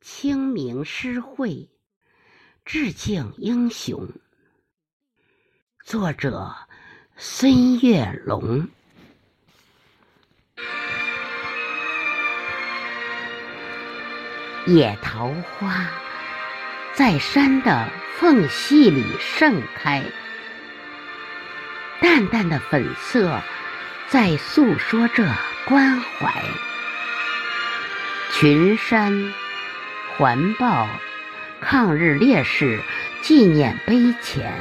清明诗会，致敬英雄。作者：孙月龙。野桃花在山的缝隙里盛开，淡淡的粉色在诉说着关怀。群山。环抱抗日烈士纪念碑前，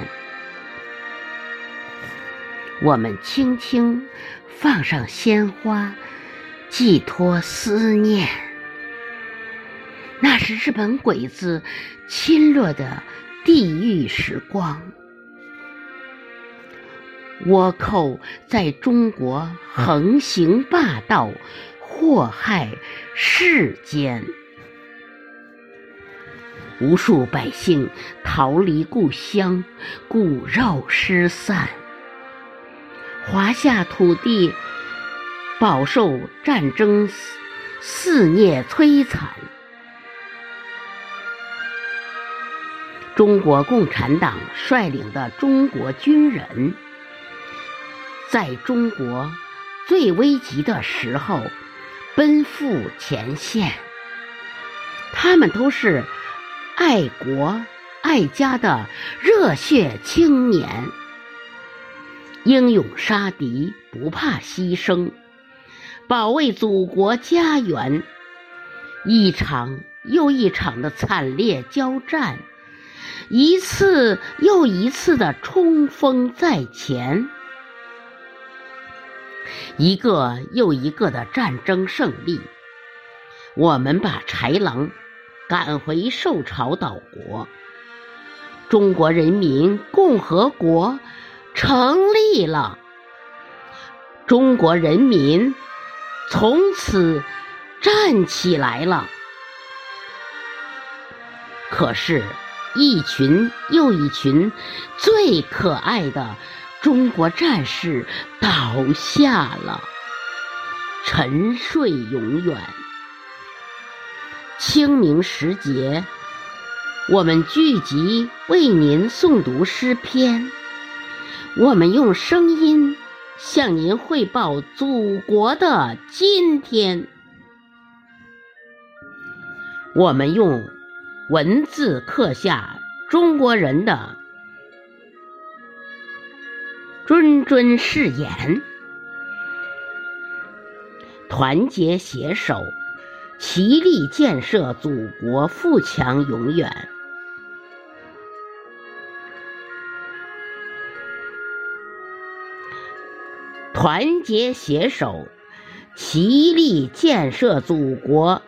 我们轻轻放上鲜花，寄托思念。那是日本鬼子侵略的地狱时光，倭寇在中国横行霸道，祸害世间。无数百姓逃离故乡，骨肉失散；华夏土地饱受战争肆肆虐摧残。中国共产党率领的中国军人，在中国最危急的时候奔赴前线，他们都是。爱国爱家的热血青年，英勇杀敌，不怕牺牲，保卫祖国家园。一场又一场的惨烈交战，一次又一次的冲锋在前，一个又一个的战争胜利，我们把豺狼。赶回受潮岛国，中国人民共和国成立了。中国人民从此站起来了。可是，一群又一群最可爱的中国战士倒下了，沉睡永远。清明时节，我们聚集为您诵读诗篇。我们用声音向您汇报祖国的今天。我们用文字刻下中国人的谆谆誓言，团结携手。齐力建设祖国富强永远，团结携手，齐力建设祖国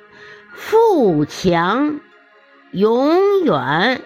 富强永远。